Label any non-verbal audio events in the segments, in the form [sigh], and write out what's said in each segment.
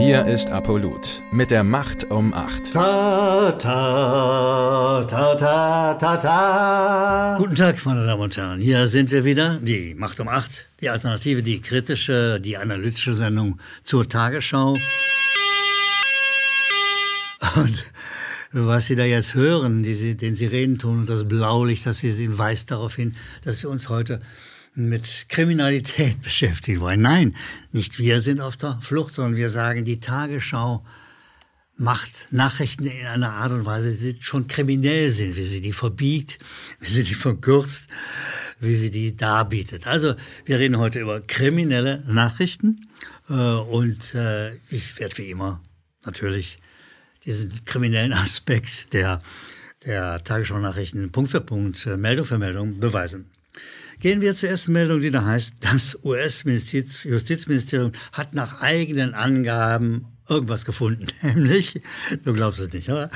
Hier ist Apollut mit der Macht um 8. Ta, ta, ta, ta, ta, ta. Guten Tag, meine Damen und Herren. Hier sind wir wieder, die Macht um 8, die Alternative, die kritische, die analytische Sendung zur Tagesschau. Und was Sie da jetzt hören, die Sie, den Sirenenton und das Blaulicht, das Sie sehen, weist darauf hin, dass wir uns heute mit Kriminalität [laughs] beschäftigen wollen. Nein, nicht wir sind auf der Flucht, sondern wir sagen, die Tagesschau macht Nachrichten in einer Art und Weise, die schon kriminell sind, wie sie die verbiegt, wie sie die verkürzt, wie sie die darbietet. Also wir reden heute über kriminelle Nachrichten äh, und äh, ich werde wie immer natürlich diesen kriminellen [laughs] Aspekt der, der Tagesschau-Nachrichten Punkt für Punkt, äh, Meldung für Meldung beweisen. Gehen wir zur ersten Meldung, die da heißt, das US-Justizministerium hat nach eigenen Angaben irgendwas gefunden. [laughs] Nämlich, du glaubst es nicht, oder?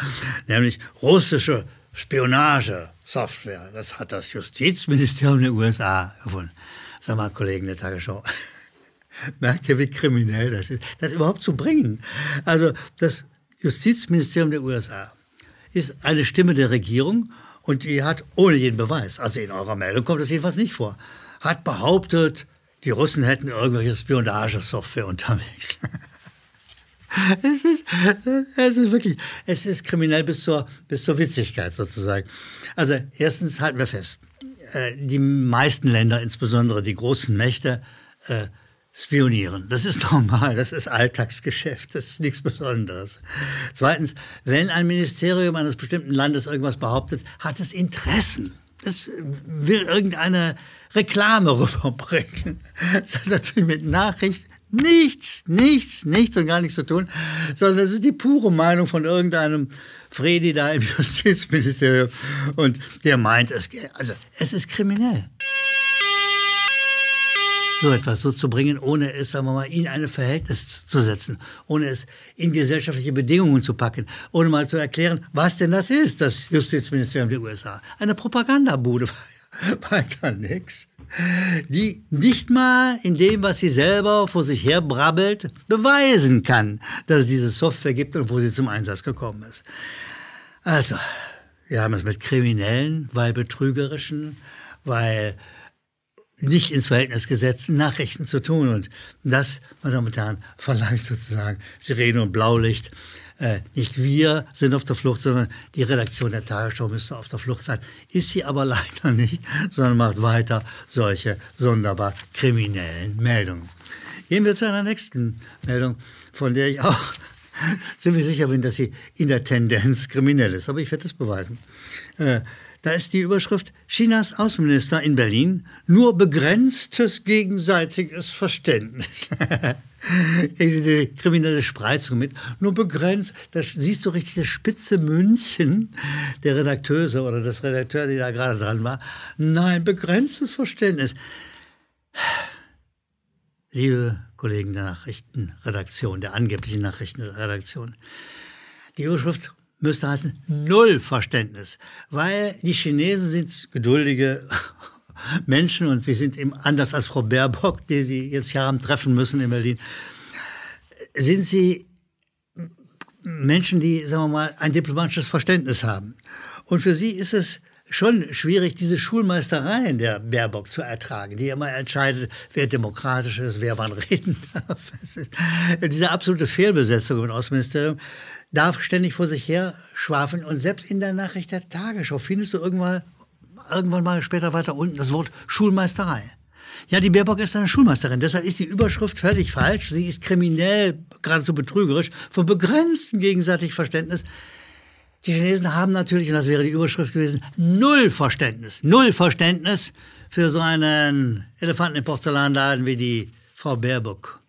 Nämlich russische Spionagesoftware. Das hat das Justizministerium der USA gefunden. Sag mal, Kollegen der Tagesschau. [laughs] Merkt ihr, wie kriminell das ist, das überhaupt zu bringen? Also, das Justizministerium der USA ist eine Stimme der Regierung und die hat ohne jeden Beweis, also in eurer Meldung kommt das jedenfalls nicht vor, hat behauptet, die Russen hätten irgendwelche Spionagesoftware unterwegs. [laughs] es, ist, es ist wirklich, es ist kriminell bis zur, bis zur Witzigkeit sozusagen. Also erstens halten wir fest, äh, die meisten Länder, insbesondere die großen Mächte, äh, spionieren. Das ist [laughs] normal, das ist Alltagsgeschäft, das ist nichts Besonderes. Zweitens, wenn ein Ministerium eines bestimmten Landes irgendwas behauptet, hat es Interessen. Es will irgendeine Reklame [laughs] rüberbringen. Das hat natürlich mit Nachricht nichts, nichts, nichts und gar nichts zu tun, sondern das ist die pure Meinung von irgendeinem Fredi da im [laughs] Justizministerium und der meint, es, also es ist kriminell so etwas so zu bringen, ohne es, sagen wir mal, in ein Verhältnis zu setzen, ohne es in gesellschaftliche Bedingungen zu packen, ohne mal zu erklären, was denn das ist, das Justizministerium der USA. Eine Propagandabude, [laughs] weiter nix. Die nicht mal in dem, was sie selber vor sich her brabbelt, beweisen kann, dass es diese Software gibt und wo sie zum Einsatz gekommen ist. Also, wir haben es mit Kriminellen, weil betrügerischen, weil nicht ins Verhältnis gesetzten Nachrichten zu tun. Und das, meine Damen und Herren, verlangt sozusagen Sirene und Blaulicht. Äh, nicht wir sind auf der Flucht, sondern die Redaktion der Tagesschau müsste auf der Flucht sein. Ist sie aber [laughs] leider nicht, sondern macht weiter solche sonderbar kriminellen Meldungen. Gehen wir zu einer nächsten Meldung, von der ich auch [laughs] ziemlich sicher bin, dass sie in der Tendenz kriminell ist. Aber ich werde es beweisen. Äh, da ist die Überschrift Chinas Außenminister in Berlin nur begrenztes gegenseitiges Verständnis. [laughs] Kriegen Sie die kriminelle Spreizung mit? Nur begrenzt. Da siehst du richtig das spitze München der Redakteuse oder des Redakteurs, die da gerade dran war. Nein, begrenztes Verständnis. Liebe Kollegen der Nachrichtenredaktion, der angeblichen Nachrichtenredaktion, die Überschrift müsste heißen Null Verständnis, weil die Chinesen sind geduldige [laughs] Menschen und sie sind eben anders als Frau Baerbock, die sie jetzt hier haben treffen müssen in Berlin, sind sie Menschen, die, sagen wir mal, ein diplomatisches Verständnis haben. Und für sie ist es schon schwierig, diese Schulmeistereien der Baerbock zu ertragen, die immer entscheidet, wer demokratisch ist, wer wann reden darf. [laughs] Ist, diese absolute Fehlbesetzung im Außenministerium darf ständig vor sich her schwafeln. Und selbst in der Nachricht der Tagesschau findest du irgendwann, irgendwann mal später weiter unten das Wort Schulmeisterei. Ja, die Baerbock ist eine Schulmeisterin. Deshalb ist die Überschrift völlig falsch. Sie ist kriminell, geradezu betrügerisch, von begrenztem gegenseitig Verständnis. Die Chinesen haben natürlich, und das wäre die Überschrift gewesen, null Verständnis. Null Verständnis für so einen Elefanten im Porzellanladen wie die Frau Baerbock.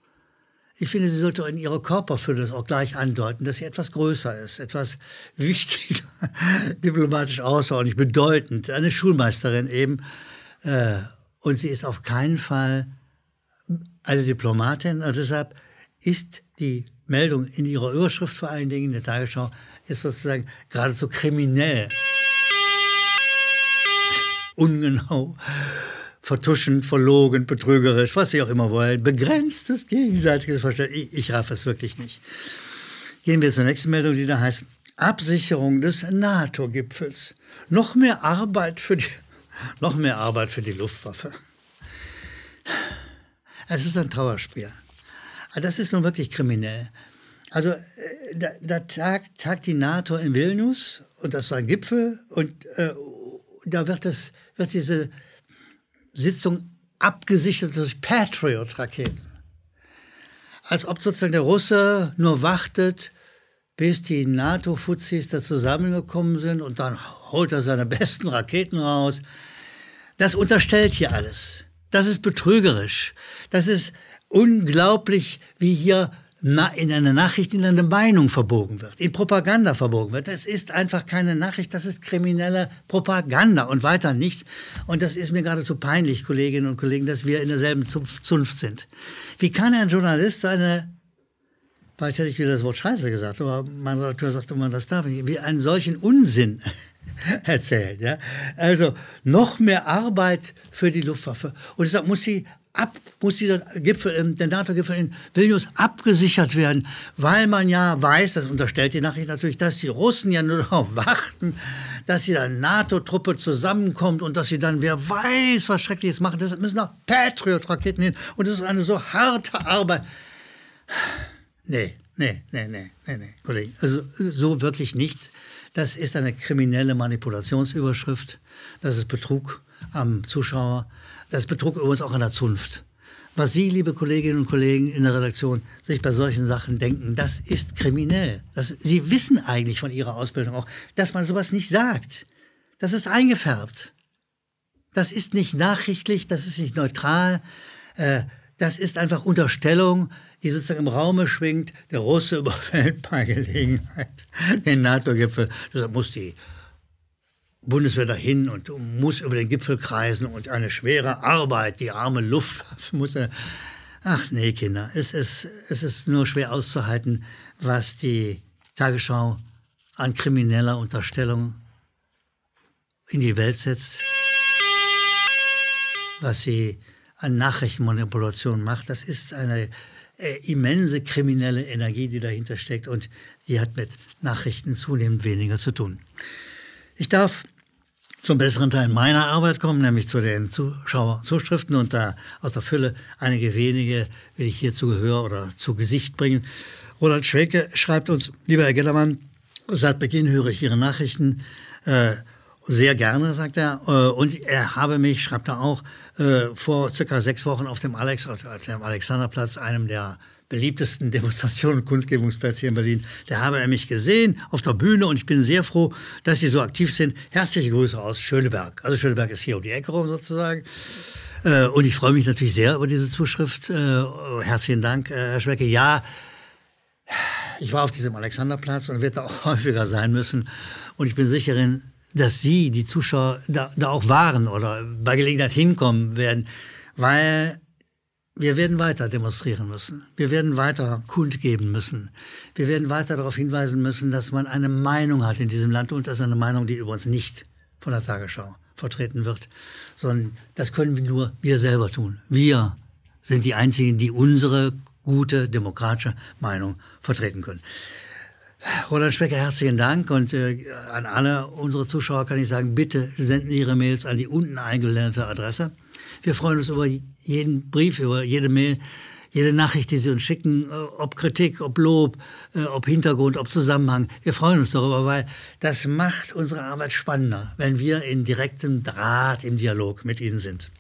Ich finde, sie sollte in ihrer Körperfülle das auch gleich andeuten, dass sie etwas größer ist, etwas [laughs] wichtiger, diplomatisch außerordentlich bedeutend. Eine Schulmeisterin eben. Äh, und sie ist auf keinen Fall eine Diplomatin. Und deshalb ist die Meldung in ihrer Überschrift vor allen Dingen in der Tagesschau ist sozusagen geradezu kriminell. [laughs] Ungenau vertuschen, verlogen, betrügerisch, was sie auch immer wollen, begrenztes gegenseitiges Verständnis. Ich, ich raff es wirklich nicht. Gehen wir zur nächsten Meldung, die da heißt Absicherung des NATO-Gipfels. Noch mehr Arbeit für die, noch mehr Arbeit für die Luftwaffe. Es ist ein Trauerspiel. Das ist nun wirklich kriminell. Also äh, da, da tagt, tagt, die NATO in Vilnius und das war ein Gipfel und äh, da wird, das, wird diese Sitzung abgesichert durch Patriot-Raketen. Als ob sozusagen der Russe nur wartet, bis die NATO-Fuzis da zusammengekommen sind und dann holt er seine besten Raketen raus. Das unterstellt hier alles. Das ist betrügerisch. Das ist unglaublich, wie hier in einer Nachricht in eine Meinung verbogen wird, in Propaganda verbogen wird. Das ist einfach keine Nachricht, das ist kriminelle Propaganda und weiter nichts. Und das ist mir geradezu peinlich, Kolleginnen und Kollegen, dass wir in derselben Zunft sind. Wie kann ein Journalist so eine Bald hätte ich wieder das Wort Scheiße gesagt, aber mein Redakteur sagt immer, das darf ich, wie einen solchen Unsinn [laughs] erzählen. Ja? Also noch mehr Arbeit für die Luftwaffe. Und deshalb muss sie ab, muss dieser Gipfel, der NATO-Gipfel in Vilnius abgesichert werden, weil man ja weiß, das unterstellt die Nachricht natürlich, dass die Russen ja nur [laughs] darauf warten, dass die dann NATO-Truppe zusammenkommt und dass sie dann, wer weiß, was Schreckliches machen. Deshalb müssen auch Patriot-Raketen hin. Und das ist eine so harte Arbeit. [sighs] Nee, nee, nee, nee, nee, nee, Kollegen. Also so wirklich nichts. Das ist eine kriminelle Manipulationsüberschrift. Das ist Betrug am Zuschauer. Das ist Betrug übrigens auch an der Zunft. Was Sie, liebe Kolleginnen und Kollegen in der Redaktion, sich bei solchen Sachen denken, das ist kriminell. Das, Sie wissen eigentlich von Ihrer Ausbildung auch, dass man sowas nicht sagt. Das ist eingefärbt. Das ist nicht nachrichtlich, das ist nicht neutral. Äh, das ist einfach Unterstellung, die sozusagen im Raume schwingt. Der Russe [laughs] überfällt bei Gelegenheit den NATO-Gipfel. Deshalb muss die Bundeswehr dahin und muss über den Gipfel kreisen und eine schwere Arbeit, die arme Luftwaffe muss. Ach nee, Kinder, es ist, es ist nur schwer auszuhalten, was die Tagesschau an krimineller Unterstellung in die Welt setzt, was sie an Nachrichtenmanipulation macht. Das ist eine äh, immense kriminelle Energie, die dahinter steckt und die hat mit Nachrichten zunehmend weniger zu tun. Ich darf zum besseren Teil meiner Arbeit kommen, nämlich zu den Zuschauerzuschriften und da aus der Fülle einige wenige will ich hier zu Gehör oder zu Gesicht bringen. Roland Schwecke schreibt uns, lieber Herr Gellermann, seit Beginn höre ich Ihre Nachrichten. Äh, sehr gerne, sagt er. Äh, und er habe mich, schreibt er auch, äh, vor circa sechs Wochen auf dem, Alex, Alexanderplatz, einem der beliebtesten [laughs] Demonstrationen und Kunstgebungsplätze hier in Berlin. Da habe er mich gesehen auf der Bühne und ich bin sehr froh, dass Sie so aktiv sind. Herzliche Grüße aus Schöneberg. Also Schöneberg ist hier um die Ecke rum sozusagen. Äh, und ich freue mich natürlich sehr über diese Zuschrift. Herzlichen Dank, Herr Schwecke. Ja, ich war auf diesem Alexanderplatz und werde da auch [laughs] häufiger sein müssen. Und ich bin sicherin, dass Sie, die Zuschauer, da, da auch waren oder bei Gelegenheit hinkommen werden, weil wir werden weiter demonstrieren müssen. Wir werden weiter kundgeben müssen. Wir werden weiter darauf hinweisen müssen, dass man eine Meinung hat in diesem Land und das ist eine Meinung, die übrigens nicht von der Tagesschau vertreten wird, sondern das können wir nur wir selber tun. Wir sind die Einzigen, die unsere gute demokratische Meinung vertreten können. Roland Specker, herzlichen Dank und äh, an alle unsere Zuschauer kann ich sagen, bitte senden Ihre Mails an die unten eingeblendete Adresse. Wir freuen uns über jeden Brief, über jede Mail, jede Nachricht, die Sie uns schicken, äh, ob Kritik, ob Lob, äh, ob Hintergrund, ob Zusammenhang. Wir freuen uns darüber, weil das macht unsere Arbeit spannender, wenn wir in direktem Draht im Dialog mit Ihnen sind.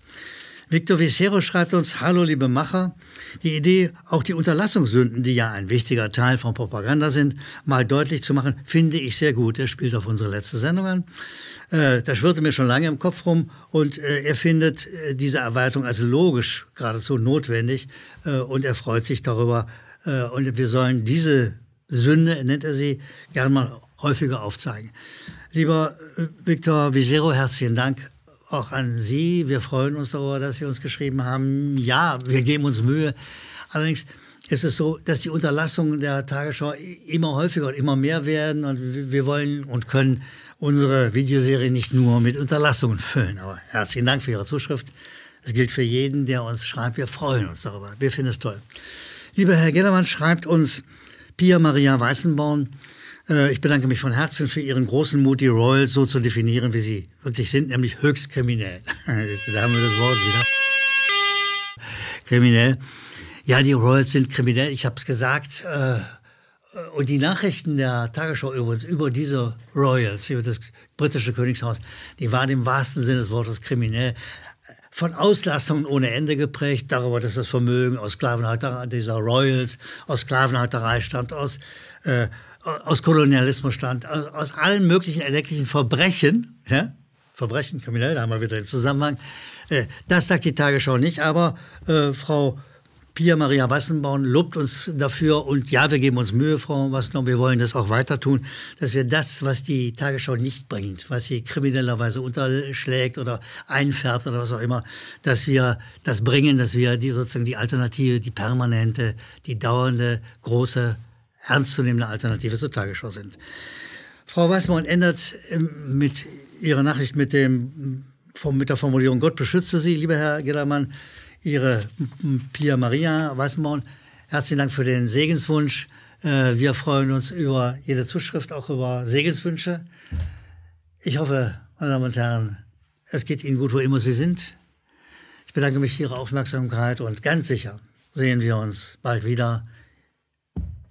Victor Vicero schreibt uns, hallo liebe Macher, die Idee, auch die Unterlassungssünden, die ja ein wichtiger Teil von Propaganda sind, mal deutlich zu machen, finde ich sehr gut. Er spielt auf unsere letzte Sendung an. Äh, das schwirrte mir schon lange im Kopf rum und äh, er findet äh, diese Erweiterung als logisch geradezu notwendig und er freut sich darüber. Und wir sollen diese Sünde, nennt er sie, gern mal häufiger aufzeigen. Lieber Victor Vicero, herzlichen Dank auch an Sie. Wir freuen uns darüber, dass Sie uns geschrieben haben. Ja, wir geben uns Mühe. Allerdings ist es so, dass die Unterlassungen der Tagesschau immer häufiger und immer mehr werden und wir wollen und können unsere Videoserie nicht nur mit Unterlassungen füllen. Aber herzlichen Dank für Ihre Zuschrift. Das gilt für jeden, der uns schreibt. Wir freuen uns darüber. Wir finden es toll. Lieber Herr Gellermann schreibt uns Pia Maria Weißenborn. Äh, ich bedanke mich von Herzen für Ihren großen Mut, die Royals so zu definieren, wie sie wirklich sind, nämlich höchst kriminell. [laughs] da haben wir das Wort wieder. Kriminell. Ja, die Royals sind kriminell. Ich habe es gesagt. Äh, und die Nachrichten der Tagesschau übrigens über diese Royals, über das britische Königshaus, die waren im wahrsten Sinne des Wortes kriminell. Von Auslassungen ohne Ende geprägt, darüber, dass das Vermögen aus Sklavenhalterei, dieser Royals, aus Sklavenhalterei stammt, aus, äh, aus Kolonialismus stammt, aus, aus allen möglichen erdenklichen Verbrechen, ja? Verbrechen, kriminell, da haben wir wieder den Zusammenhang. Äh, das sagt die Tagesschau nicht, aber äh, Frau Pia Maria Wassenbaum lobt uns dafür und ja, wir geben uns Mühe, Frau Wassenbaum, wir wollen das auch weiter tun, dass wir das, was die Tagesschau nicht bringt, was sie kriminellerweise unterschlägt oder einfärbt oder was auch immer, dass wir das bringen, dass wir die, sozusagen die Alternative, die permanente, die dauernde, große, ernstzunehmende Alternative zur Tagesschau sind. Frau Weißmann ändert ähm, mit ihrer Nachricht mit, dem, mit der Formulierung Gott beschütze Sie, lieber Herr Gellermann, Ihre Pia Maria Weißenborn. Herzlichen Dank für den Segenswunsch. Äh, wir freuen uns über jede Zuschrift, auch über Segenswünsche. Ich hoffe, meine Damen und Herren, es geht Ihnen gut, wo immer Sie sind. Ich bedanke mich für Ihre Aufmerksamkeit und ganz sicher sehen wir uns bald wieder.